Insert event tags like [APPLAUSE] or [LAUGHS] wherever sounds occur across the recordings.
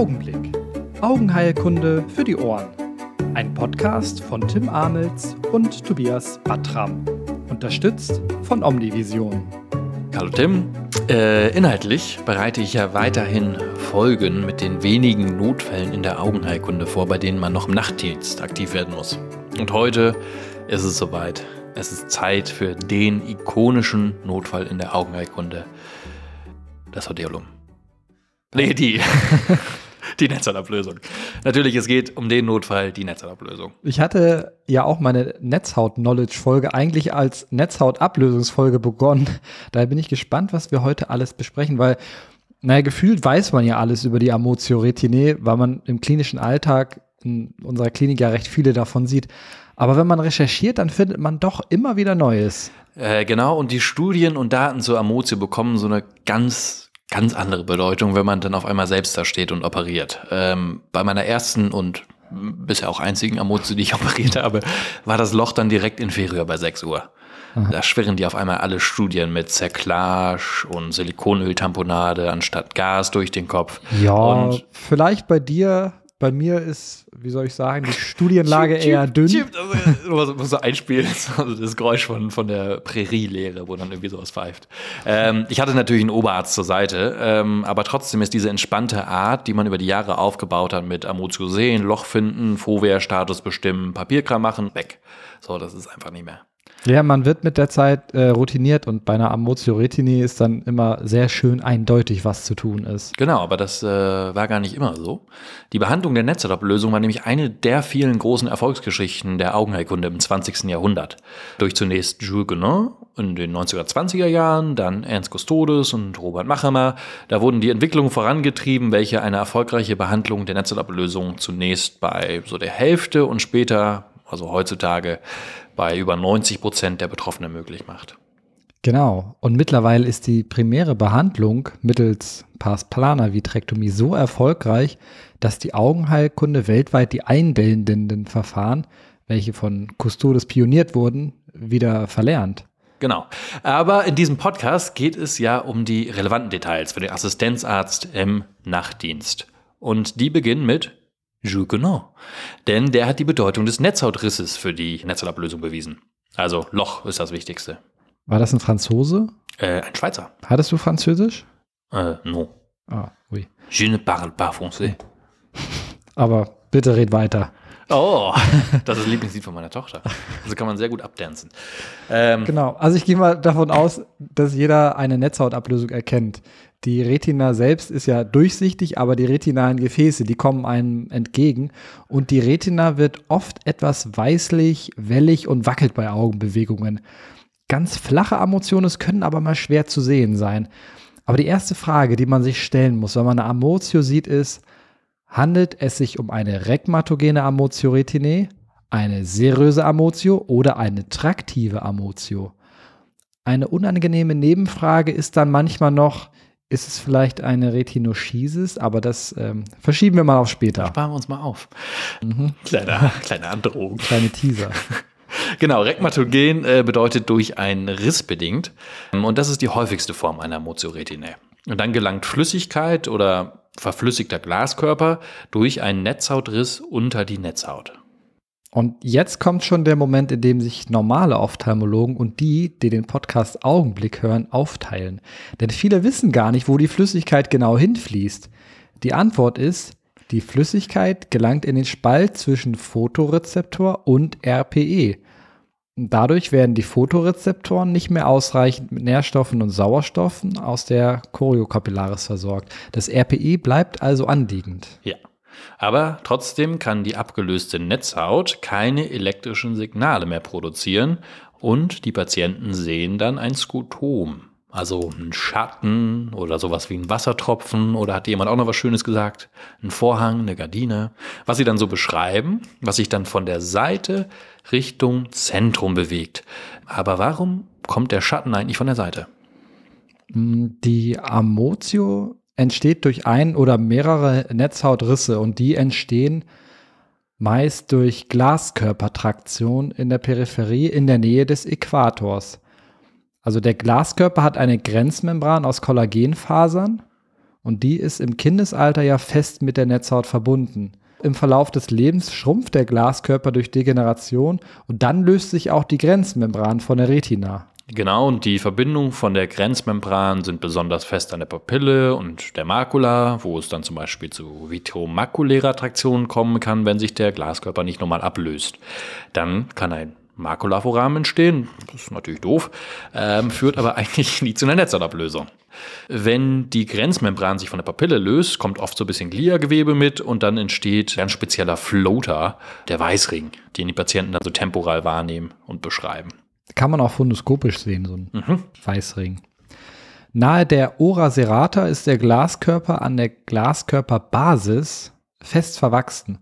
Augenblick. Augenheilkunde für die Ohren. Ein Podcast von Tim Amels und Tobias Battram. Unterstützt von Omnivision. Hallo Tim. Äh, inhaltlich bereite ich ja weiterhin Folgen mit den wenigen Notfällen in der Augenheilkunde vor, bei denen man noch im Nachtdienst aktiv werden muss. Und heute ist es soweit. Es ist Zeit für den ikonischen Notfall in der Augenheilkunde. Das Odeolum. Nee, die. [LAUGHS] die Netzhautablösung. Natürlich, es geht um den Notfall, die Netzhautablösung. Ich hatte ja auch meine Netzhaut-Knowledge-Folge eigentlich als Netzhautablösungsfolge begonnen. Daher bin ich gespannt, was wir heute alles besprechen, weil, naja, gefühlt weiß man ja alles über die Amotio retinae, weil man im klinischen Alltag in unserer Klinik ja recht viele davon sieht. Aber wenn man recherchiert, dann findet man doch immer wieder Neues. Äh, genau, und die Studien und Daten zur Amotio bekommen so eine ganz ganz andere Bedeutung, wenn man dann auf einmal selbst da steht und operiert. Ähm, bei meiner ersten und bisher auch einzigen Amotio, die ich [LAUGHS] operiert habe, war das Loch dann direkt inferior bei 6 Uhr. Aha. Da schwirren die auf einmal alle Studien mit Zerklage und Silikonöltamponade anstatt Gas durch den Kopf. Ja, und vielleicht bei dir bei mir ist, wie soll ich sagen, die Studienlage chip, eher dünn. Chip, also, muss so einspielen, [LAUGHS] also das Geräusch von, von der Prärielehre, wo dann irgendwie sowas pfeift. Ähm, ich hatte natürlich einen Oberarzt zur Seite, ähm, aber trotzdem ist diese entspannte Art, die man über die Jahre aufgebaut hat mit Amotio sehen, Loch finden, Fovea-Status bestimmen, Papierkram machen, weg. So, das ist einfach nicht mehr. Ja, man wird mit der Zeit äh, routiniert und bei einer Amotioretini ist dann immer sehr schön eindeutig, was zu tun ist. Genau, aber das äh, war gar nicht immer so. Die Behandlung der Netzhautablösung war nämlich eine der vielen großen Erfolgsgeschichten der Augenheilkunde im 20. Jahrhundert. Durch zunächst Jules Guénon in den 1920er Jahren, dann Ernst Custodes und Robert Machemer. Da wurden die Entwicklungen vorangetrieben, welche eine erfolgreiche Behandlung der Netzhautablösung zunächst bei so der Hälfte und später also heutzutage bei über 90 Prozent der Betroffenen möglich macht. Genau. Und mittlerweile ist die primäre Behandlung mittels Pars plana Vitrektomie so erfolgreich, dass die Augenheilkunde weltweit die einbildenden Verfahren, welche von Custodes pioniert wurden, wieder verlernt. Genau. Aber in diesem Podcast geht es ja um die relevanten Details für den Assistenzarzt im Nachtdienst. Und die beginnen mit Jules Guénon. Denn der hat die Bedeutung des Netzhautrisses für die Netzhautablösung bewiesen. Also Loch ist das Wichtigste. War das ein Franzose? Äh, ein Schweizer. Hattest du Französisch? Äh, non. Ah, oui. Je ne parle pas français. [LAUGHS] Aber bitte red weiter. Oh, [LAUGHS] das ist das Lieblingslied von meiner Tochter. Also kann man sehr gut abdancen. Ähm, genau, also ich gehe mal davon aus, dass jeder eine Netzhautablösung erkennt. Die Retina selbst ist ja durchsichtig, aber die retinalen Gefäße, die kommen einem entgegen. Und die Retina wird oft etwas weißlich, wellig und wackelt bei Augenbewegungen. Ganz flache Amotionen können aber mal schwer zu sehen sein. Aber die erste Frage, die man sich stellen muss, wenn man eine Amotio sieht, ist, handelt es sich um eine regmatogene Amotio retinae, eine seröse Amotio oder eine traktive Amotio? Eine unangenehme Nebenfrage ist dann manchmal noch, ist es vielleicht eine Retinoschisis, aber das ähm, verschieben wir mal auf später. Sparen wir uns mal auf. Mhm. Kleine, kleine Androhung. Kleine Teaser. [LAUGHS] Genau, Rekmatogen äh, bedeutet durch einen Riss bedingt. Und das ist die häufigste Form einer Mozioretinae. Und dann gelangt Flüssigkeit oder verflüssigter Glaskörper durch einen Netzhautriss unter die Netzhaut. Und jetzt kommt schon der Moment, in dem sich normale Ophthalmologen und die, die den Podcast Augenblick hören, aufteilen. Denn viele wissen gar nicht, wo die Flüssigkeit genau hinfließt. Die Antwort ist, die Flüssigkeit gelangt in den Spalt zwischen Photorezeptor und RPE. Dadurch werden die Photorezeptoren nicht mehr ausreichend mit Nährstoffen und Sauerstoffen aus der Choriokapillaris versorgt. Das RPE bleibt also anliegend. Ja. Aber trotzdem kann die abgelöste Netzhaut keine elektrischen Signale mehr produzieren und die Patienten sehen dann ein Skotom. Also ein Schatten oder sowas wie ein Wassertropfen oder hat jemand auch noch was Schönes gesagt? Ein Vorhang, eine Gardine. Was sie dann so beschreiben, was sich dann von der Seite Richtung Zentrum bewegt. Aber warum kommt der Schatten eigentlich von der Seite? Die Amotio entsteht durch ein oder mehrere Netzhautrisse und die entstehen meist durch Glaskörpertraktion in der Peripherie in der Nähe des Äquators. Also der Glaskörper hat eine Grenzmembran aus Kollagenfasern Und die ist im Kindesalter ja fest mit der Netzhaut verbunden. Im Verlauf des Lebens schrumpft der Glaskörper durch Degeneration und dann löst sich auch die Grenzmembran von der Retina. Genau, und die Verbindungen von der Grenzmembran sind besonders fest an der Papille und der Makula, wo es dann zum Beispiel zu vitromakulärer Traktion kommen kann, wenn sich der Glaskörper nicht normal ablöst. Dann kann ein Makulaforamen entstehen, das ist natürlich doof, ähm, führt aber [LAUGHS] eigentlich nie zu einer Netzhautablösung. Wenn die Grenzmembran sich von der Papille löst, kommt oft so ein bisschen Gliagewebe mit und dann entsteht ein spezieller Floater, der Weißring, den die Patienten dann so temporal wahrnehmen und beschreiben. Kann man auch fundoskopisch sehen, so ein mhm. Weißring. Nahe der Ora serrata ist der Glaskörper an der Glaskörperbasis fest verwachsen.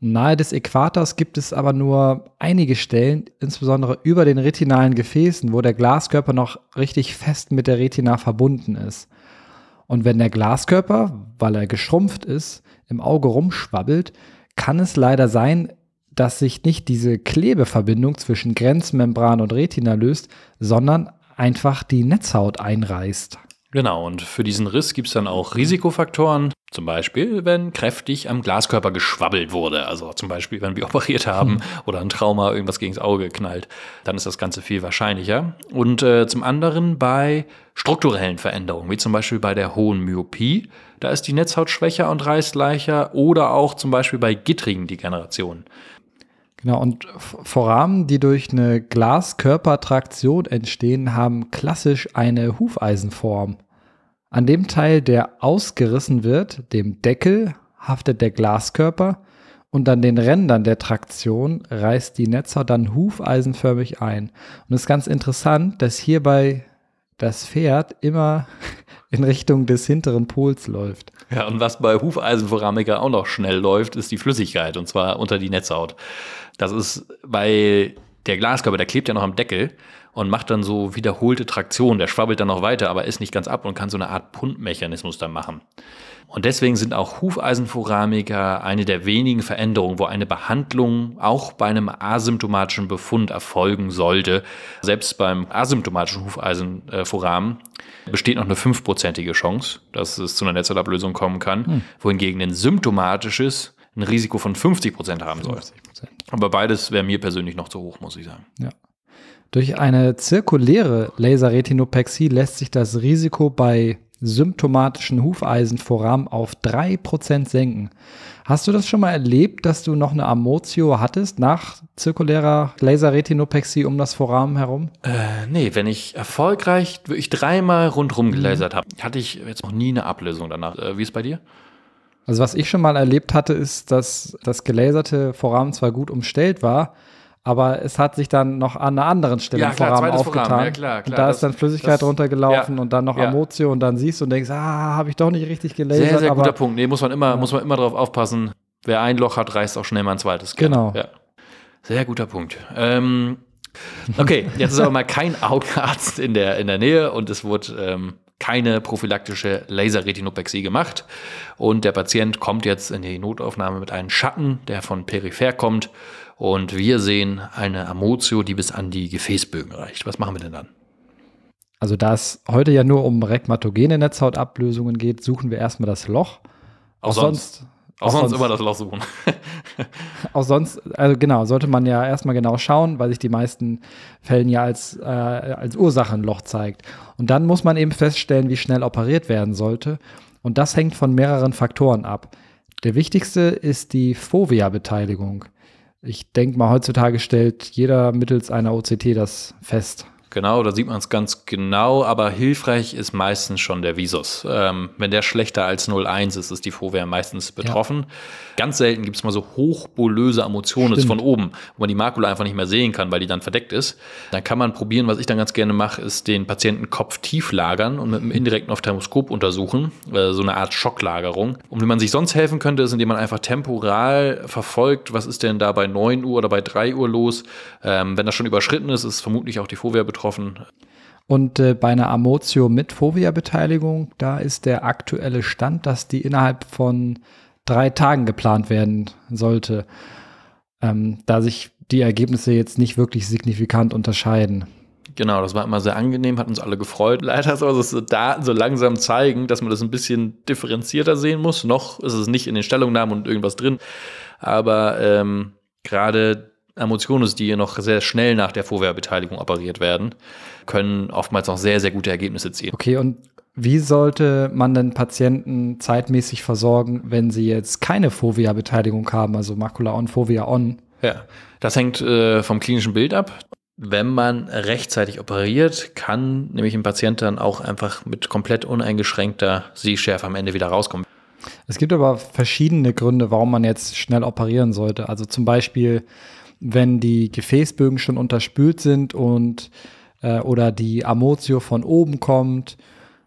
Nahe des Äquators gibt es aber nur einige Stellen, insbesondere über den retinalen Gefäßen, wo der Glaskörper noch richtig fest mit der Retina verbunden ist. Und wenn der Glaskörper, weil er geschrumpft ist, im Auge rumschwabbelt, kann es leider sein, dass sich nicht diese Klebeverbindung zwischen Grenzmembran und Retina löst, sondern einfach die Netzhaut einreißt. Genau, und für diesen Riss gibt es dann auch Risikofaktoren. Zum Beispiel, wenn kräftig am Glaskörper geschwabbelt wurde. Also zum Beispiel, wenn wir [LAUGHS] operiert haben hm. oder ein Trauma irgendwas gegen das Auge knallt. Dann ist das Ganze viel wahrscheinlicher. Und äh, zum anderen bei strukturellen Veränderungen, wie zum Beispiel bei der hohen Myopie. Da ist die Netzhaut schwächer und reißt leichter. Oder auch zum Beispiel bei gittrigen Degenerationen. Genau, und Foramen, die durch eine Glaskörpertraktion entstehen, haben klassisch eine Hufeisenform. An dem Teil, der ausgerissen wird, dem Deckel, haftet der Glaskörper und an den Rändern der Traktion reißt die Netzhaut dann hufeisenförmig ein. Und es ist ganz interessant, dass hierbei das Pferd immer [LAUGHS] in Richtung des hinteren Pols läuft. Ja, und was bei Hufeisenforamiker auch noch schnell läuft, ist die Flüssigkeit und zwar unter die Netzhaut. Das ist, weil der Glaskörper, der klebt ja noch am Deckel und macht dann so wiederholte Traktion. Der schwabbelt dann noch weiter, aber ist nicht ganz ab und kann so eine Art Puntmechanismus dann machen. Und deswegen sind auch Hufeisenforamiker eine der wenigen Veränderungen, wo eine Behandlung auch bei einem asymptomatischen Befund erfolgen sollte. Selbst beim asymptomatischen Hufeisenforamen besteht noch eine fünfprozentige Chance, dass es zu einer Netzhautablösung kommen kann, hm. wohingegen ein symptomatisches ein Risiko von 50 Prozent haben soll. 50%. Aber beides wäre mir persönlich noch zu hoch, muss ich sagen. Ja. Durch eine zirkuläre Laserretinopexie lässt sich das Risiko bei symptomatischen Hufeisenforamen auf 3% senken. Hast du das schon mal erlebt, dass du noch eine Amotio hattest nach zirkulärer Laserretinopexie um das Foramen herum? Äh, nee, wenn ich erfolgreich wirklich dreimal rundherum gelasert mhm. habe, hatte ich jetzt noch nie eine Ablösung danach. Äh, wie ist es bei dir? Also was ich schon mal erlebt hatte, ist, dass das gelaserte Foramen zwar gut umstellt war, aber es hat sich dann noch an einer anderen Stelle ja, im Foramen aufgetan. Foramen. Ja, klar, klar, und da das, ist dann Flüssigkeit das, runtergelaufen ja, und dann noch ja. Amotio und dann siehst du und denkst, ah, habe ich doch nicht richtig gelasert. Sehr, sehr guter Punkt. Nee, muss man immer, ja. muss man immer drauf aufpassen. Wer ein Loch hat, reißt auch schnell mal ein zweites. Genau. Ja. Sehr guter Punkt. Ähm, okay, jetzt ist aber mal kein [LAUGHS] Augenarzt in der, in der Nähe und es wurde ähm, keine prophylaktische Laserretinopexie gemacht. Und der Patient kommt jetzt in die Notaufnahme mit einem Schatten, der von peripher kommt. Und wir sehen eine Amotio, die bis an die Gefäßbögen reicht. Was machen wir denn dann? Also da es heute ja nur um rekmatogene Netzhautablösungen geht, suchen wir erstmal das Loch. Auch, auch sonst, sonst auch, sonst, sonst immer das Loch suchen. [LAUGHS] auch sonst, also genau, sollte man ja erstmal genau schauen, weil sich die meisten Fällen ja als, äh, als Ursache ein Loch zeigt. Und dann muss man eben feststellen, wie schnell operiert werden sollte. Und das hängt von mehreren Faktoren ab. Der wichtigste ist die Fovea-Beteiligung. Ich denke mal, heutzutage stellt jeder mittels einer OCT das fest. Genau, da sieht man es ganz genau, aber hilfreich ist meistens schon der Visus. Ähm, wenn der schlechter als 0,1 ist, ist die Fovea meistens betroffen. Ja. Ganz selten gibt es mal so hochbolöse Emotionen von oben, wo man die Makula einfach nicht mehr sehen kann, weil die dann verdeckt ist. Dann kann man probieren, was ich dann ganz gerne mache, ist den Patienten Kopf tief lagern und mit einem indirekten Ophthalmoskop untersuchen, äh, so eine Art Schocklagerung. Und wie man sich sonst helfen könnte, ist, indem man einfach temporal verfolgt, was ist denn da bei 9 Uhr oder bei 3 Uhr los. Ähm, wenn das schon überschritten ist, ist vermutlich auch die Fovea betroffen getroffen. Und äh, bei einer Amotio mit Fovea-Beteiligung, da ist der aktuelle Stand, dass die innerhalb von drei Tagen geplant werden sollte, ähm, da sich die Ergebnisse jetzt nicht wirklich signifikant unterscheiden. Genau, das war immer sehr angenehm, hat uns alle gefreut. [LAUGHS] Leider soll es so Daten so langsam zeigen, dass man das ein bisschen differenzierter sehen muss. Noch ist es nicht in den Stellungnahmen und irgendwas drin, aber ähm, gerade Emotionen, die hier noch sehr schnell nach der Vorwehrbeteiligung operiert werden, können oftmals noch sehr, sehr gute Ergebnisse ziehen. Okay, und wie sollte man denn Patienten zeitmäßig versorgen, wenn sie jetzt keine Fovea-Beteiligung haben, also Makula on, Fovea on? Ja, das hängt äh, vom klinischen Bild ab. Wenn man rechtzeitig operiert, kann nämlich ein Patient dann auch einfach mit komplett uneingeschränkter Sehschärfe am Ende wieder rauskommen. Es gibt aber verschiedene Gründe, warum man jetzt schnell operieren sollte. Also zum Beispiel, wenn die Gefäßbögen schon unterspült sind und äh, oder die Amotio von oben kommt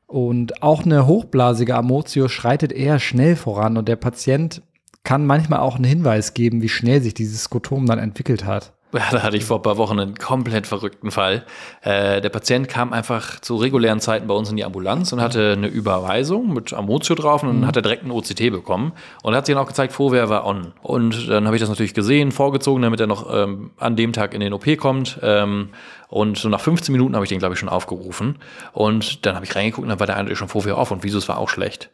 und auch eine hochblasige Amotio schreitet eher schnell voran und der Patient kann manchmal auch einen Hinweis geben, wie schnell sich dieses Skotom dann entwickelt hat. Ja, da hatte ich vor ein paar Wochen einen komplett verrückten Fall. Äh, der Patient kam einfach zu regulären Zeiten bei uns in die Ambulanz und hatte eine Überweisung mit Amotio drauf und mhm. hat er direkt ein OCT bekommen und hat sich dann auch gezeigt, Vorwehr war on. Und dann habe ich das natürlich gesehen, vorgezogen, damit er noch ähm, an dem Tag in den OP kommt. Ähm, und so nach 15 Minuten habe ich den, glaube ich, schon aufgerufen. Und dann habe ich reingeguckt und dann war der eine schon vorher auf und Visus war auch schlecht.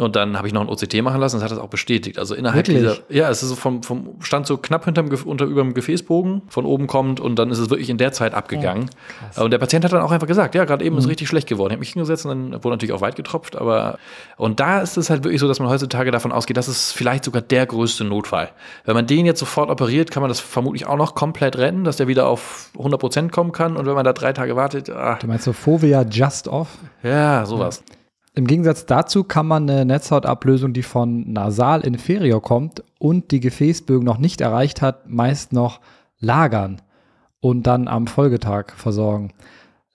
Und dann habe ich noch ein OCT machen lassen, das hat das auch bestätigt. Also innerhalb Wirklich? dieser, ja, es ist so vom, vom Stand so knapp hinterm, unter über dem Gefäßbogen von oben kommt und dann ist es wirklich in der Zeit abgegangen. Oh, und der Patient hat dann auch einfach gesagt, ja, gerade eben mhm. ist richtig schlecht geworden. Ich habe mich hingesetzt und dann wurde natürlich auch weit getropft, aber und da ist es halt wirklich so, dass man heutzutage davon ausgeht, das ist vielleicht sogar der größte Notfall. Wenn man den jetzt sofort operiert, kann man das vermutlich auch noch komplett retten, dass der wieder auf 100 Prozent kommen kann und wenn man da drei Tage wartet, ach. Du meinst so Fovea Just Off? Ja, sowas. Ja. Im Gegensatz dazu kann man eine Netzhautablösung, die von nasal inferior kommt und die Gefäßbögen noch nicht erreicht hat, meist noch lagern und dann am Folgetag versorgen.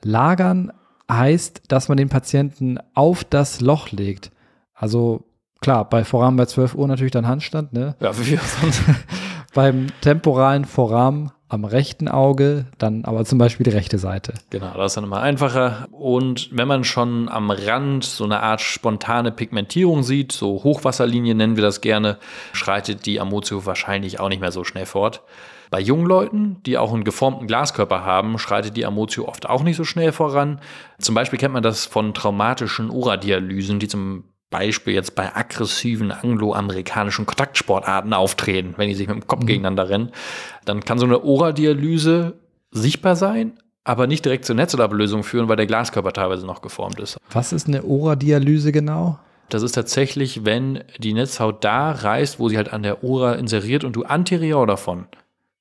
Lagern heißt, dass man den Patienten auf das Loch legt. Also klar, bei Vorrahmen bei 12 Uhr natürlich dann Handstand, ne? Ja, wie [LAUGHS] sonst. Beim temporalen Vorrahmen am rechten Auge, dann aber zum Beispiel die rechte Seite. Genau, das ist dann immer einfacher. Und wenn man schon am Rand so eine Art spontane Pigmentierung sieht, so Hochwasserlinie nennen wir das gerne, schreitet die Amotio wahrscheinlich auch nicht mehr so schnell fort. Bei jungen Leuten, die auch einen geformten Glaskörper haben, schreitet die Amotio oft auch nicht so schnell voran. Zum Beispiel kennt man das von traumatischen Oradialysen, die zum Beispiel jetzt bei aggressiven angloamerikanischen Kontaktsportarten auftreten, wenn die sich mit dem Kopf mhm. gegeneinander rennen, dann kann so eine Ora-Dialyse sichtbar sein, aber nicht direkt zur Netzhautablösung führen, weil der Glaskörper teilweise noch geformt ist. Was ist eine Ora-Dialyse genau? Das ist tatsächlich, wenn die Netzhaut da reißt, wo sie halt an der Ora inseriert und du anterior davon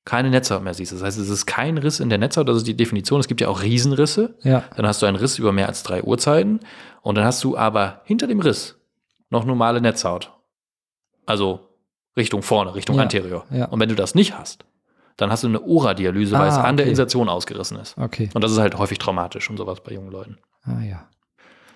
keine Netzhaut mehr siehst. Das heißt, es ist kein Riss in der Netzhaut, das ist die Definition. Es gibt ja auch Riesenrisse. Ja. Dann hast du einen Riss über mehr als drei Uhrzeiten. Und dann hast du aber hinter dem Riss noch normale Netzhaut. Also Richtung vorne, Richtung ja, anterior. Ja. Und wenn du das nicht hast, dann hast du eine Ora-Dialyse, weil ah, es an okay. der Insertion ausgerissen ist. Okay. Und das ist halt häufig traumatisch und sowas bei jungen Leuten. Ah ja.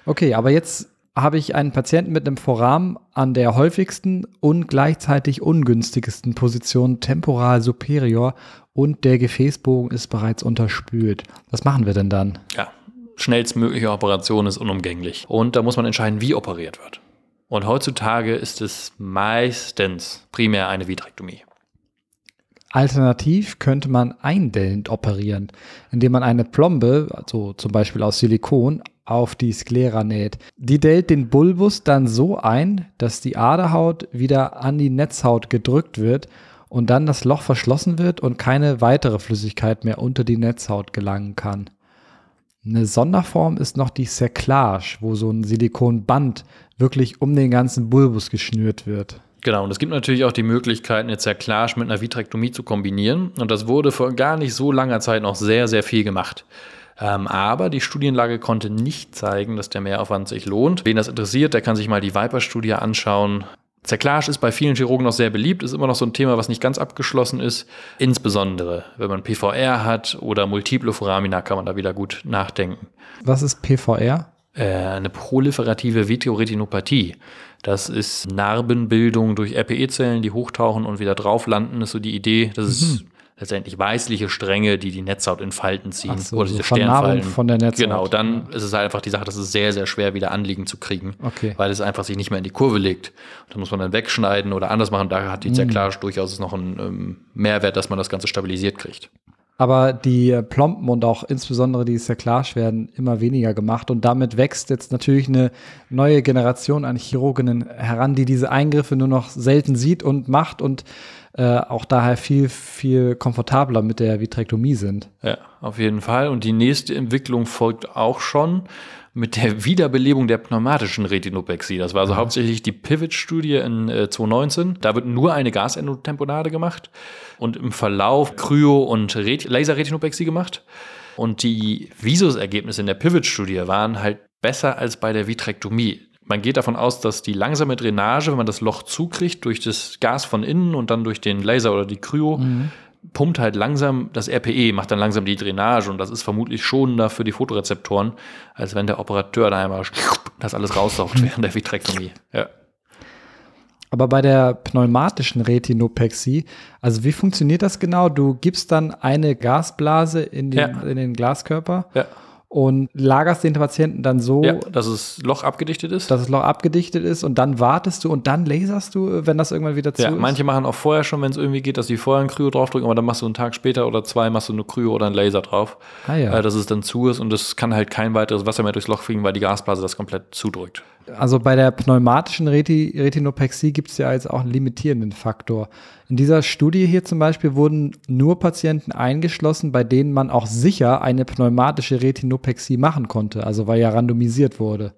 Okay, aber jetzt habe ich einen Patienten mit einem Vorrahmen an der häufigsten und gleichzeitig ungünstigsten Position temporal superior und der Gefäßbogen ist bereits unterspült. Was machen wir denn dann? Ja, schnellstmögliche Operation ist unumgänglich. Und da muss man entscheiden, wie operiert wird. Und heutzutage ist es meistens primär eine Vitrektomie. Alternativ könnte man eindellend operieren, indem man eine Plombe, also zum Beispiel aus Silikon, auf die Sklera näht. Die dellt den Bulbus dann so ein, dass die Aderhaut wieder an die Netzhaut gedrückt wird und dann das Loch verschlossen wird und keine weitere Flüssigkeit mehr unter die Netzhaut gelangen kann. Eine Sonderform ist noch die Cerclage, wo so ein Silikonband wirklich um den ganzen Bulbus geschnürt wird. Genau, und es gibt natürlich auch die Möglichkeit, eine Zerklage mit einer Vitrektomie zu kombinieren. Und das wurde vor gar nicht so langer Zeit noch sehr, sehr viel gemacht. Ähm, aber die Studienlage konnte nicht zeigen, dass der Mehraufwand sich lohnt. Wen das interessiert, der kann sich mal die Viper-Studie anschauen. Zerklage ist bei vielen Chirurgen noch sehr beliebt, ist immer noch so ein Thema, was nicht ganz abgeschlossen ist. Insbesondere, wenn man PVR hat oder Multiple Foramina, kann man da wieder gut nachdenken. Was ist PVR? Äh, eine proliferative Vitreoretinopathie. Das ist Narbenbildung durch RPE-Zellen, die hochtauchen und wieder drauf landen. Das ist so die Idee. Das mhm. ist letztendlich weißliche Stränge, die die Netzhaut in Falten ziehen. So, oder diese so Sternfalten. von der Netzhaut. Genau, dann ist es halt einfach die Sache, das ist sehr, sehr schwer wieder anliegen zu kriegen, okay. weil es einfach sich nicht mehr in die Kurve legt. Da muss man dann wegschneiden oder anders machen. Da hat die Zerklage mm. durchaus noch einen ähm, Mehrwert, dass man das Ganze stabilisiert kriegt. Aber die äh, Plomben und auch insbesondere die Cerclage werden immer weniger gemacht und damit wächst jetzt natürlich eine neue Generation an Chirurginnen heran, die diese Eingriffe nur noch selten sieht und macht und äh, auch daher viel, viel komfortabler mit der Vitrektomie sind. Ja, auf jeden Fall. Und die nächste Entwicklung folgt auch schon mit der Wiederbelebung der pneumatischen Retinopexie. Das war also ja. hauptsächlich die Pivot-Studie in äh, 2019. Da wird nur eine Gasendotemponade gemacht und im Verlauf Kryo- und Ret Laserretinopexie gemacht. Und die Visus-Ergebnisse in der Pivot-Studie waren halt besser als bei der Vitrektomie. Man geht davon aus, dass die langsame Drainage, wenn man das Loch zukriegt, durch das Gas von innen und dann durch den Laser oder die Kryo, mhm pumpt halt langsam das RPE, macht dann langsam die Drainage und das ist vermutlich schonender für die Fotorezeptoren, als wenn der Operateur da einmal das alles raussaugt [LAUGHS] während der Vitrektomie. Ja. Aber bei der pneumatischen Retinopexie, also wie funktioniert das genau? Du gibst dann eine Gasblase in den, ja. in den Glaskörper. Ja und lagerst den Patienten dann so, ja, dass das Loch abgedichtet ist. Dass das Loch abgedichtet ist und dann wartest du und dann laserst du, wenn das irgendwann wieder zu ja, ist. Manche machen auch vorher schon, wenn es irgendwie geht, dass sie vorher ein Kryo draufdrücken, aber dann machst du einen Tag später oder zwei, machst du eine Kryo oder einen Laser drauf, ah, ja. äh, dass es dann zu ist und es kann halt kein weiteres Wasser mehr durchs Loch fliegen, weil die Gasblase das komplett zudrückt. Also bei der pneumatischen Reti Retinopexie gibt es ja jetzt auch einen limitierenden Faktor. In dieser Studie hier zum Beispiel wurden nur Patienten eingeschlossen, bei denen man auch sicher eine pneumatische Retinopexie machen konnte, also weil ja randomisiert wurde.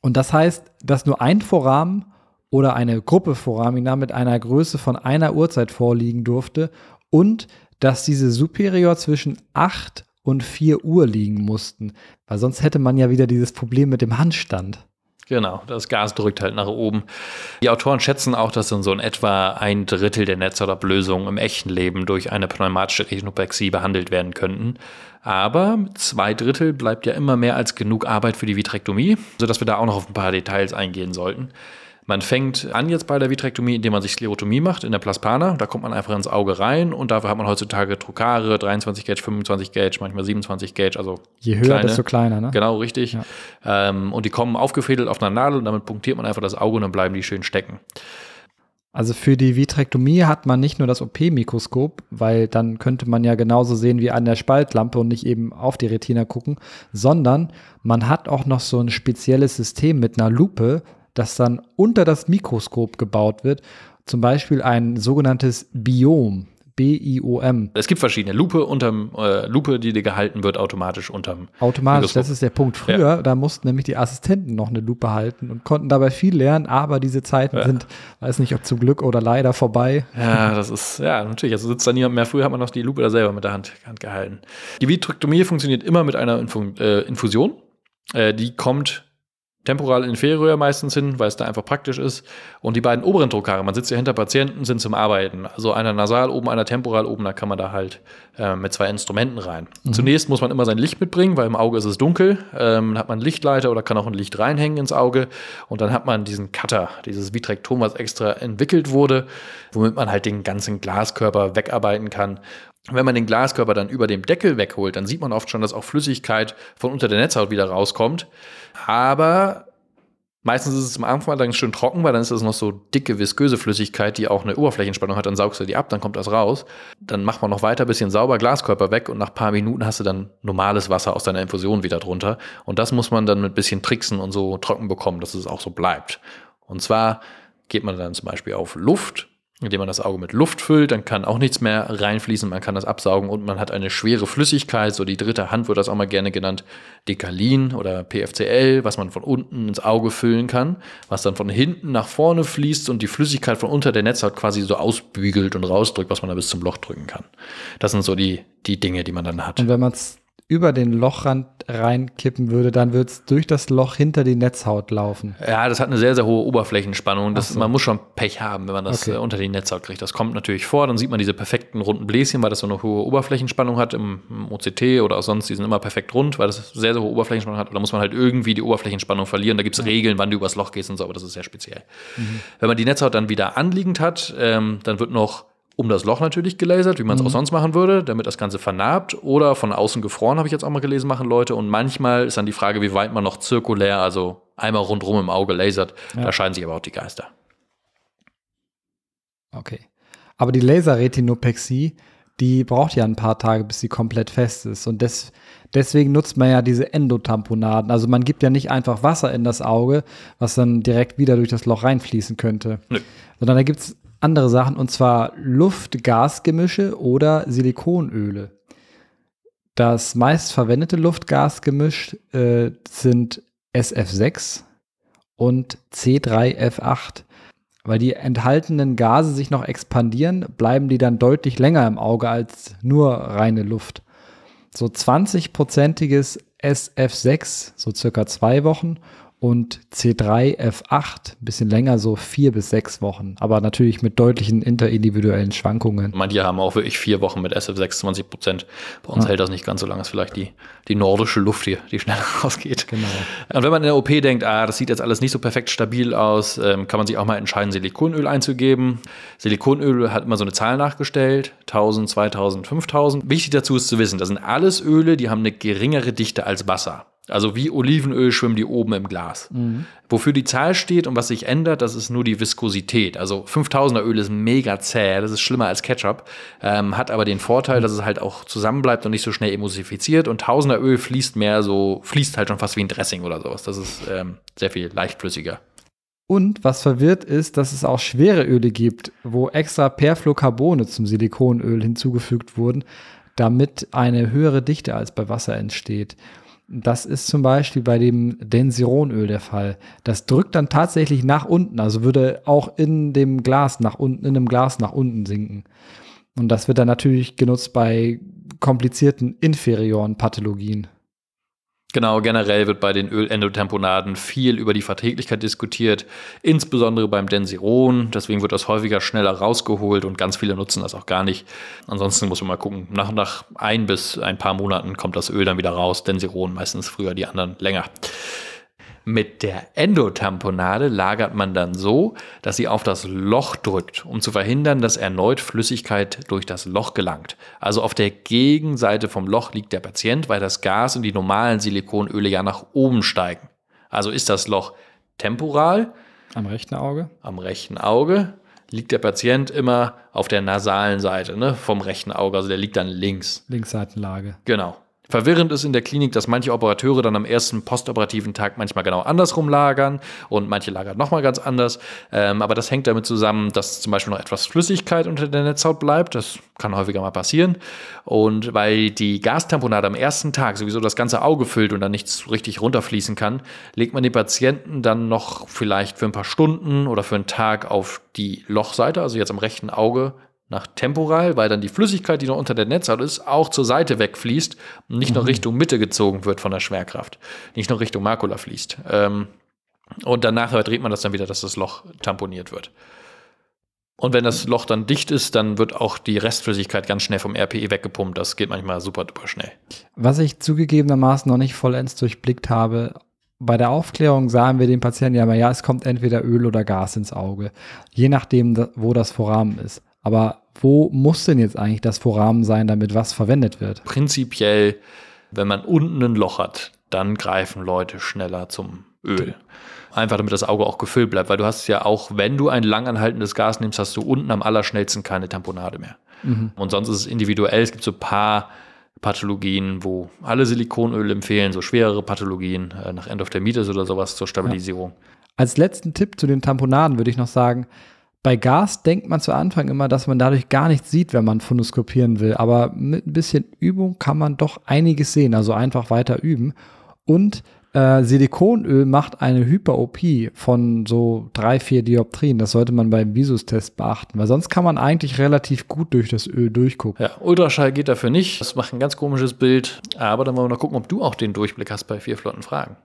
Und das heißt, dass nur ein Foramen oder eine Gruppe Foramina mit einer Größe von einer Uhrzeit vorliegen durfte und dass diese superior zwischen 8 und 4 Uhr liegen mussten, weil sonst hätte man ja wieder dieses Problem mit dem Handstand. Genau, das Gas drückt halt nach oben. Die Autoren schätzen auch, dass dann so in etwa ein Drittel der Netzhautablösungen im echten Leben durch eine pneumatische Rechnopexie behandelt werden könnten. Aber zwei Drittel bleibt ja immer mehr als genug Arbeit für die Vitrektomie, sodass wir da auch noch auf ein paar Details eingehen sollten. Man fängt an jetzt bei der Vitrektomie, indem man sich Sklerotomie macht in der Plaspana. Da kommt man einfach ins Auge rein und dafür hat man heutzutage Trokare, 23 Gauge, 25 Gauge, manchmal 27 Gauge, also Je höher, kleine. desto kleiner, ne? Genau, richtig. Ja. Ähm, und die kommen aufgefädelt auf einer Nadel und damit punktiert man einfach das Auge und dann bleiben die schön stecken. Also für die Vitrektomie hat man nicht nur das OP-Mikroskop, weil dann könnte man ja genauso sehen wie an der Spaltlampe und nicht eben auf die Retina gucken, sondern man hat auch noch so ein spezielles System mit einer Lupe, das dann unter das Mikroskop gebaut wird. Zum Beispiel ein sogenanntes Biom. B-I-O-M. Es gibt verschiedene Lupe unterm äh, Lupe, die dir gehalten wird automatisch unterm Automatisch, Mikroskop. das ist der Punkt. Früher, ja. da mussten nämlich die Assistenten noch eine Lupe halten und konnten dabei viel lernen, aber diese Zeiten ja. sind, weiß nicht, ob zum Glück oder leider vorbei. Ja, das ist, ja, natürlich. Also sitzt da niemand mehr. Früher hat man noch die Lupe da selber mit der Hand, Hand gehalten. Die Vitrektomie funktioniert immer mit einer Infu äh, Infusion. Äh, die kommt temporal inferior meistens hin, weil es da einfach praktisch ist. Und die beiden oberen Druckhaare, man sitzt ja hinter Patienten, sind zum Arbeiten. Also einer nasal oben, einer temporal oben, da kann man da halt äh, mit zwei Instrumenten rein. Mhm. Zunächst muss man immer sein Licht mitbringen, weil im Auge ist es dunkel. Ähm, dann hat man einen Lichtleiter oder kann auch ein Licht reinhängen ins Auge. Und dann hat man diesen Cutter, dieses Vitrektom, was extra entwickelt wurde, womit man halt den ganzen Glaskörper wegarbeiten kann wenn man den Glaskörper dann über dem Deckel wegholt, dann sieht man oft schon, dass auch Flüssigkeit von unter der Netzhaut wieder rauskommt. Aber meistens ist es am Anfang dann schön trocken, weil dann ist das noch so dicke, visköse Flüssigkeit, die auch eine Oberflächenspannung hat. Dann saugst du die ab, dann kommt das raus. Dann macht man noch weiter, bisschen sauber, Glaskörper weg und nach ein paar Minuten hast du dann normales Wasser aus deiner Infusion wieder drunter. Und das muss man dann mit bisschen Tricksen und so trocken bekommen, dass es auch so bleibt. Und zwar geht man dann zum Beispiel auf Luft indem man das Auge mit Luft füllt, dann kann auch nichts mehr reinfließen, man kann das absaugen und man hat eine schwere Flüssigkeit, so die dritte Hand wird das auch mal gerne genannt, Dekalin oder PFCL, was man von unten ins Auge füllen kann, was dann von hinten nach vorne fließt und die Flüssigkeit von unter der Netzhaut quasi so ausbügelt und rausdrückt, was man da bis zum Loch drücken kann. Das sind so die, die Dinge, die man dann hat. Und wenn man es über den Lochrand reinkippen würde, dann wird es durch das Loch hinter die Netzhaut laufen. Ja, das hat eine sehr, sehr hohe Oberflächenspannung. Das, so. Man muss schon Pech haben, wenn man das okay. Äh, unter die Netzhaut kriegt. Das kommt natürlich vor. Dann sieht man diese perfekten runden Bläschen, weil das so eine hohe Oberflächenspannung hat im, im OCT oder auch sonst. Die sind immer perfekt rund, weil das sehr, sehr hohe Oberflächenspannung hat. Da muss man halt irgendwie die Oberflächenspannung verlieren. Da gibt es ja. Regeln, wann du übers Loch gehst und so, aber das ist sehr speziell. Mhm. Wenn man die Netzhaut dann wieder anliegend hat, ähm, dann wird noch um das Loch natürlich gelasert, wie man es mhm. auch sonst machen würde, damit das Ganze vernarbt. Oder von außen gefroren, habe ich jetzt auch mal gelesen, machen Leute. Und manchmal ist dann die Frage, wie weit man noch zirkulär, also einmal rundherum im Auge lasert. Ja. Da scheiden sich aber auch die Geister. Okay. Aber die Laserretinopexie, die braucht ja ein paar Tage, bis sie komplett fest ist. Und des, deswegen nutzt man ja diese Endotamponaden. Also man gibt ja nicht einfach Wasser in das Auge, was dann direkt wieder durch das Loch reinfließen könnte. Nö. Sondern da gibt es andere Sachen, und zwar Luft-Gas-Gemische oder Silikonöle. Das meistverwendete Luftgasgemisch äh, sind SF6 und C3F8. Weil die enthaltenen Gase sich noch expandieren, bleiben die dann deutlich länger im Auge als nur reine Luft. So 20-prozentiges SF6, so circa zwei Wochen, und C3 F8 ein bisschen länger, so vier bis sechs Wochen, aber natürlich mit deutlichen interindividuellen Schwankungen. Manche haben auch wirklich vier Wochen mit SF6 20 Prozent. Bei uns ja. hält das nicht ganz so lange, ist vielleicht die, die nordische Luft hier, die schneller [LAUGHS] rausgeht. Genau. Und wenn man in der OP denkt, ah, das sieht jetzt alles nicht so perfekt stabil aus, ähm, kann man sich auch mal entscheiden, Silikonöl einzugeben. Silikonöl hat immer so eine Zahl nachgestellt, 1000, 2000, 5000. Wichtig dazu ist zu wissen, das sind alles Öle, die haben eine geringere Dichte als Wasser. Also wie Olivenöl schwimmen die oben im Glas. Mhm. Wofür die Zahl steht und was sich ändert, das ist nur die Viskosität. Also 5000er Öl ist mega zäh, das ist schlimmer als Ketchup, ähm, hat aber den Vorteil, dass es halt auch zusammenbleibt und nicht so schnell emulsifiziert. Und 1000er Öl fließt mehr so, fließt halt schon fast wie ein Dressing oder sowas. Das ist ähm, sehr viel leichtflüssiger. Und was verwirrt ist, dass es auch schwere Öle gibt, wo extra Perfluorcarbone zum Silikonöl hinzugefügt wurden, damit eine höhere Dichte als bei Wasser entsteht. Das ist zum Beispiel bei dem Densironöl der Fall. Das drückt dann tatsächlich nach unten, also würde auch in dem Glas nach unten, in einem Glas nach unten sinken. Und das wird dann natürlich genutzt bei komplizierten inferioren Pathologien. Genau, generell wird bei den Ölendotamponaden viel über die Verträglichkeit diskutiert, insbesondere beim Densiron. Deswegen wird das häufiger schneller rausgeholt und ganz viele nutzen das auch gar nicht. Ansonsten muss man mal gucken. Nach, nach ein bis ein paar Monaten kommt das Öl dann wieder raus. Densiron meistens früher, die anderen länger. Mit der Endotamponade lagert man dann so, dass sie auf das Loch drückt, um zu verhindern, dass erneut Flüssigkeit durch das Loch gelangt. Also auf der Gegenseite vom Loch liegt der Patient, weil das Gas und die normalen Silikonöle ja nach oben steigen. Also ist das Loch temporal. Am rechten Auge? Am rechten Auge liegt der Patient immer auf der nasalen Seite ne, vom rechten Auge. Also der liegt dann links. Linksseitenlage. Genau. Verwirrend ist in der Klinik, dass manche Operateure dann am ersten postoperativen Tag manchmal genau andersrum lagern und manche lagern nochmal ganz anders. Ähm, aber das hängt damit zusammen, dass zum Beispiel noch etwas Flüssigkeit unter der Netzhaut bleibt. Das kann häufiger mal passieren. Und weil die Gastamponade am ersten Tag sowieso das ganze Auge füllt und dann nichts richtig runterfließen kann, legt man den Patienten dann noch vielleicht für ein paar Stunden oder für einen Tag auf die Lochseite, also jetzt am rechten Auge, nach temporal, weil dann die Flüssigkeit, die noch unter der Netzhaut ist, auch zur Seite wegfließt und nicht mhm. noch Richtung Mitte gezogen wird von der Schwerkraft, nicht noch Richtung Makula fließt. Ähm, und danach dreht man das dann wieder, dass das Loch tamponiert wird. Und wenn das Loch dann dicht ist, dann wird auch die Restflüssigkeit ganz schnell vom RPE weggepumpt. Das geht manchmal super, super schnell. Was ich zugegebenermaßen noch nicht vollends durchblickt habe, bei der Aufklärung sagen wir den Patienten ja immer, ja, es kommt entweder Öl oder Gas ins Auge, je nachdem, wo das Foramen ist. Aber wo muss denn jetzt eigentlich das Foramen sein, damit was verwendet wird? Prinzipiell, wenn man unten ein Loch hat, dann greifen Leute schneller zum Öl. Einfach damit das Auge auch gefüllt bleibt, weil du hast ja auch, wenn du ein langanhaltendes Gas nimmst, hast du unten am allerschnellsten keine Tamponade mehr. Mhm. Und sonst ist es individuell. Es gibt so ein paar Pathologien, wo alle Silikonöle empfehlen, so schwerere Pathologien äh, nach Endophthalmitis oder sowas zur Stabilisierung. Ja. Als letzten Tipp zu den Tamponaden würde ich noch sagen, bei Gas denkt man zu Anfang immer, dass man dadurch gar nichts sieht, wenn man phonoskopieren will. Aber mit ein bisschen Übung kann man doch einiges sehen. Also einfach weiter üben. Und äh, Silikonöl macht eine Hyperopie von so drei, vier Dioptrien. Das sollte man beim Visus-Test beachten, weil sonst kann man eigentlich relativ gut durch das Öl durchgucken. Ja, Ultraschall geht dafür nicht. Das macht ein ganz komisches Bild. Aber dann wollen wir noch gucken, ob du auch den Durchblick hast bei vier flotten Fragen.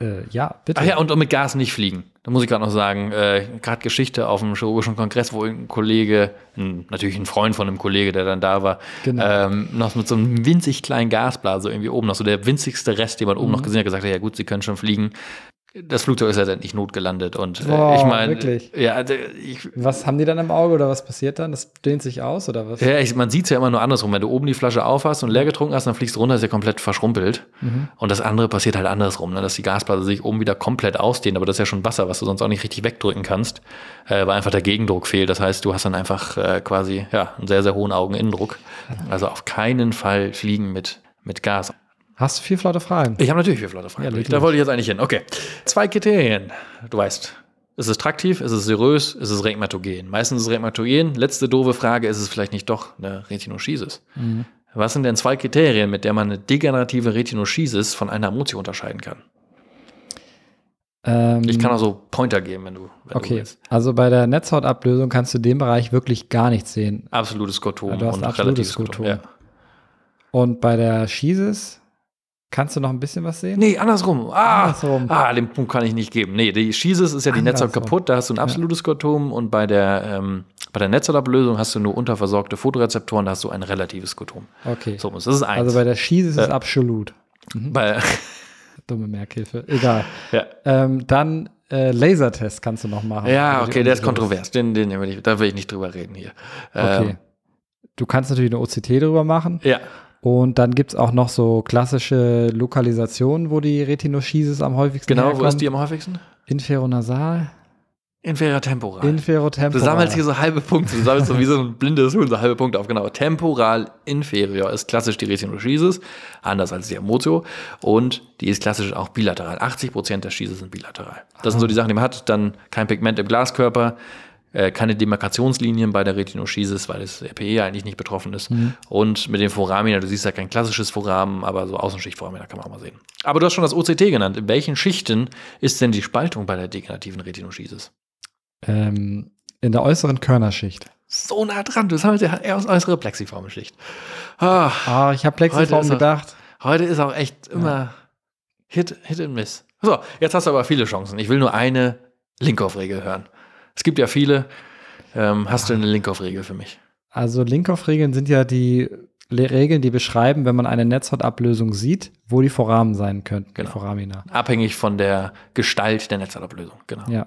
Äh, ja, bitte. Ach ja, und, und, mit Gas nicht fliegen. Da muss ich gerade noch sagen, äh, gerade Geschichte auf dem chirurgischen Kongress, wo ein Kollege, ein, natürlich ein Freund von einem Kollege, der dann da war, genau. ähm, noch mit so einem winzig kleinen Gasblaser irgendwie oben, noch so der winzigste Rest, den man oben noch mhm. gesehen hat, gesagt hat, ja gut, sie können schon fliegen. Das Flugzeug ist letztendlich notgelandet und äh, Boah, ich meine, wirklich? ja, d- ich, Was haben die dann im Auge oder was passiert dann? Das dehnt sich aus oder was? ja, ich, man sieht es ja immer nur andersrum. Wenn du oben die Flasche aufhast und leer getrunken hast, dann fliegst du runter, ist ja komplett verschrumpelt. Und das andere passiert halt andersrum, ne? dass die Gasblase sich oben wieder komplett ausdehnt. Aber das ist ja schon Wasser, was du sonst auch nicht richtig wegdrücken kannst, äh, weil einfach der Gegendruck fehlt. Das heißt, du hast dann einfach äh, quasi ja, einen sehr, sehr hohen Augeninnendruck. Also auf keinen Fall fliegen mit, mit Gas. Hast du vier flotte Fragen? Ich habe natürlich vier flotte Fragen. Ja, da wollte ich jetzt eigentlich hin. Okay. Zwei Kriterien. Du weißt, ist es traktiv, ist es serös, ist es regmatogen? Meistens ist es regmatogen. Letzte doofe Frage, ist es vielleicht nicht doch eine Retinoschisis? Mhm. Was sind denn zwei Kriterien, mit der man eine degenerative Retinoschisis von einer Amotio unterscheiden kann? Ähm, Ich kann auch so Pointer geben, wenn du, wenn du Okay, willst. also bei der Netzhautablösung kannst du den Bereich wirklich gar nicht sehen. Absolutes Skotom Ja, du hast und absolutes relatives Skotom. Skotom. Ja. Und bei der Schisis kannst du noch ein bisschen was sehen? Nee, andersrum. Ah, Andersrum. ah, den Punkt kann ich nicht geben. Nee, die Schisis ist ja die Netzhaut Andersrum. kaputt, da hast du ein absolutes Skotom und bei der, ähm, bei der Netzhautablösung hast du nur unterversorgte Photorezeptoren, da hast du ein relatives Skotom. Okay. So, das ist eins. also bei der Schisis ist Ja. absolut. bei, [LAUGHS] Dumme Merkhilfe. Egal. ja. Ähm, dann äh, Lasertest kannst du noch machen. ja, okay, der ist kontrovers. Den, den will ich, da will ich nicht drüber reden hier. Okay. Ähm, Du kannst natürlich eine OCT drüber machen. ja, Und dann gibt es auch noch so klassische Lokalisationen, wo die Retinoschisis am häufigsten genau. Wo herkommt. ist die am häufigsten? Inferonasal, Inferior temporal. Inferotemporal. Du sammelst hier so halbe Punkte. Du sammelst so wie so ein blindes Huhn so halbe Punkte auf. Genau. Temporal inferior ist klassisch die Retinoschisis, anders als die Amotio. Und die ist klassisch auch bilateral. 80 Prozent der Schisis sind bilateral. Das sind so die Sachen, die man hat. Dann kein Pigment im Glaskörper, äh, keine Demarkationslinien bei der Retinoschisis, weil das RPE eigentlich nicht betroffen ist. Und mit den Foramina, du siehst ja kein klassisches Foramen, aber so Außenschichtforamina kann man auch mal sehen. Aber du hast schon das OCT genannt. In welchen Schichten ist denn die Spaltung bei der degenerativen Retinoschisis? ähm, in der äußeren Körnerschicht. So nah dran. Du sammelst ja eher aus äußere Plexiformenschicht. Ah, Ah, ich habe Plexiform gedacht. heute ist auch echt immer Hit, Hit and Miss. So, jetzt hast du aber viele Chancen. Ich will nur eine Linkoff-Regel hören. Es gibt ja viele. Ähm, hast du eine Linkoff-Regel für mich? Also Linkoff-Regeln sind ja die Regeln, die beschreiben, wenn man eine Netzhautablösung sieht, wo die Foramen sein könnten. Genau. Die Foramina. Abhängig von der Gestalt der Netzhautablösung. Genau. Ja.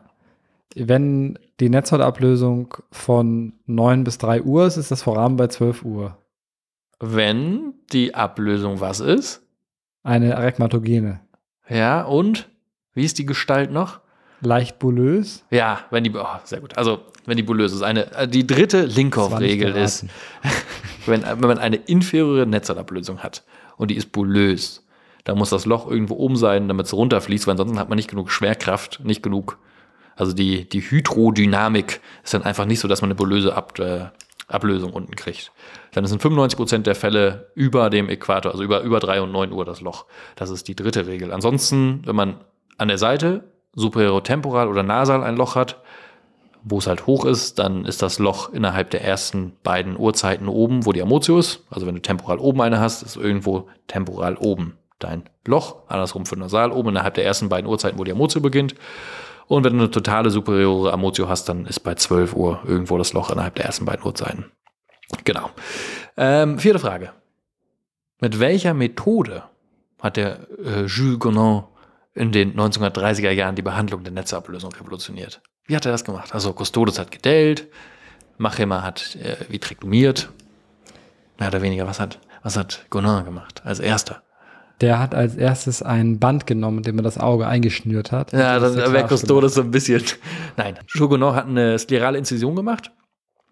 Wenn die Netzhautablösung von 9 bis 3 Uhr ist, ist das Foramen bei 12 Uhr. Wenn die Ablösung was ist, Eine Aregmatogene. ja, und wie ist die Gestalt noch? Leicht bulös. Ja, wenn die, oh, sehr gut. Also, wenn die bulös ist. Eine, äh, die dritte Linkoff-Regel ist, [LAUGHS] wenn, wenn man eine inferiore Netzhautablösung hat und die ist bulös, dann muss das Loch irgendwo oben sein, damit es runterfließt, weil ansonsten hat man nicht genug Schwerkraft, nicht genug. Also die, die Hydrodynamik ist dann einfach nicht so, dass man eine bulöse Ab, äh, Ablösung unten kriegt. Dann ist in 95% der Fälle über dem Äquator, also über, über 3 und 9 Uhr das Loch. Das ist die dritte Regel. Ansonsten, wenn man an der Seite superiorotemporal oder nasal ein Loch hat, wo es halt hoch ist, dann ist das Loch innerhalb der ersten beiden Uhrzeiten oben, wo die Amotio ist. Also wenn du temporal oben eine hast, ist irgendwo temporal oben dein Loch. Andersrum für nasal oben innerhalb der ersten beiden Uhrzeiten, wo die Amotio beginnt. Und wenn du eine totale superiore Amotio hast, dann ist bei 12 Uhr irgendwo das Loch innerhalb der ersten beiden Uhrzeiten. Genau. Ähm, vierte Frage. Mit welcher Methode hat der äh, Jules Gonon in den 1930er Jahren die Behandlung der Netzeablösung revolutioniert? Wie hat er das gemacht? Also Custodes hat gedellt, Machema hat äh, vitrektomiert. Mehr oder weniger, was hat, was hat Gonon gemacht als erster? Der hat als erstes ein Band genommen, mit dem er das Auge eingeschnürt hat. Ja, Das wäre Custodes so ein bisschen. [LAUGHS] Nein, Chaugonon hat eine sklerale Inzision gemacht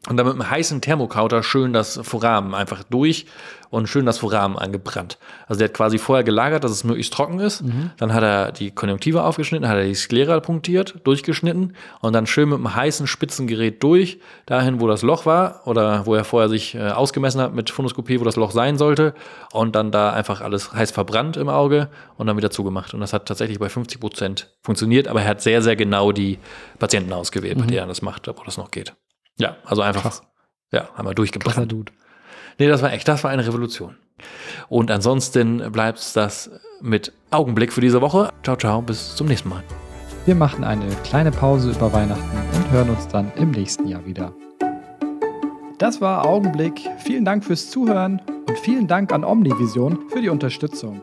und dann mit einem heißen Thermokauter schön das Foramen einfach durch und schön das Foramen angebrannt. Also der hat quasi vorher gelagert, dass es möglichst trocken ist. Dann hat er die Konjunktive aufgeschnitten, hat er die Sklera punktiert, durchgeschnitten und dann schön mit einem heißen Spitzengerät durch, dahin, wo das Loch war oder wo er vorher sich äh, ausgemessen hat mit Phonoskopie, wo das Loch sein sollte und dann da einfach alles heiß verbrannt im Auge und dann wieder zugemacht. Und das hat tatsächlich bei 50 Prozent funktioniert, aber er hat sehr, sehr genau die Patienten ausgewählt, bei denen er das macht, wo das noch geht. Ja, also einfach, Krass. ja, haben wir Krasser durchgebrannt. Dude. Nee, das war echt, das war eine Revolution. Und ansonsten bleibt das mit Augenblick für diese Woche. Ciao, ciao, bis zum nächsten Mal. Wir machen eine kleine Pause über Weihnachten und hören uns dann im nächsten Jahr wieder. Das war Augenblick. Vielen Dank fürs Zuhören und vielen Dank an Omnivision für die Unterstützung.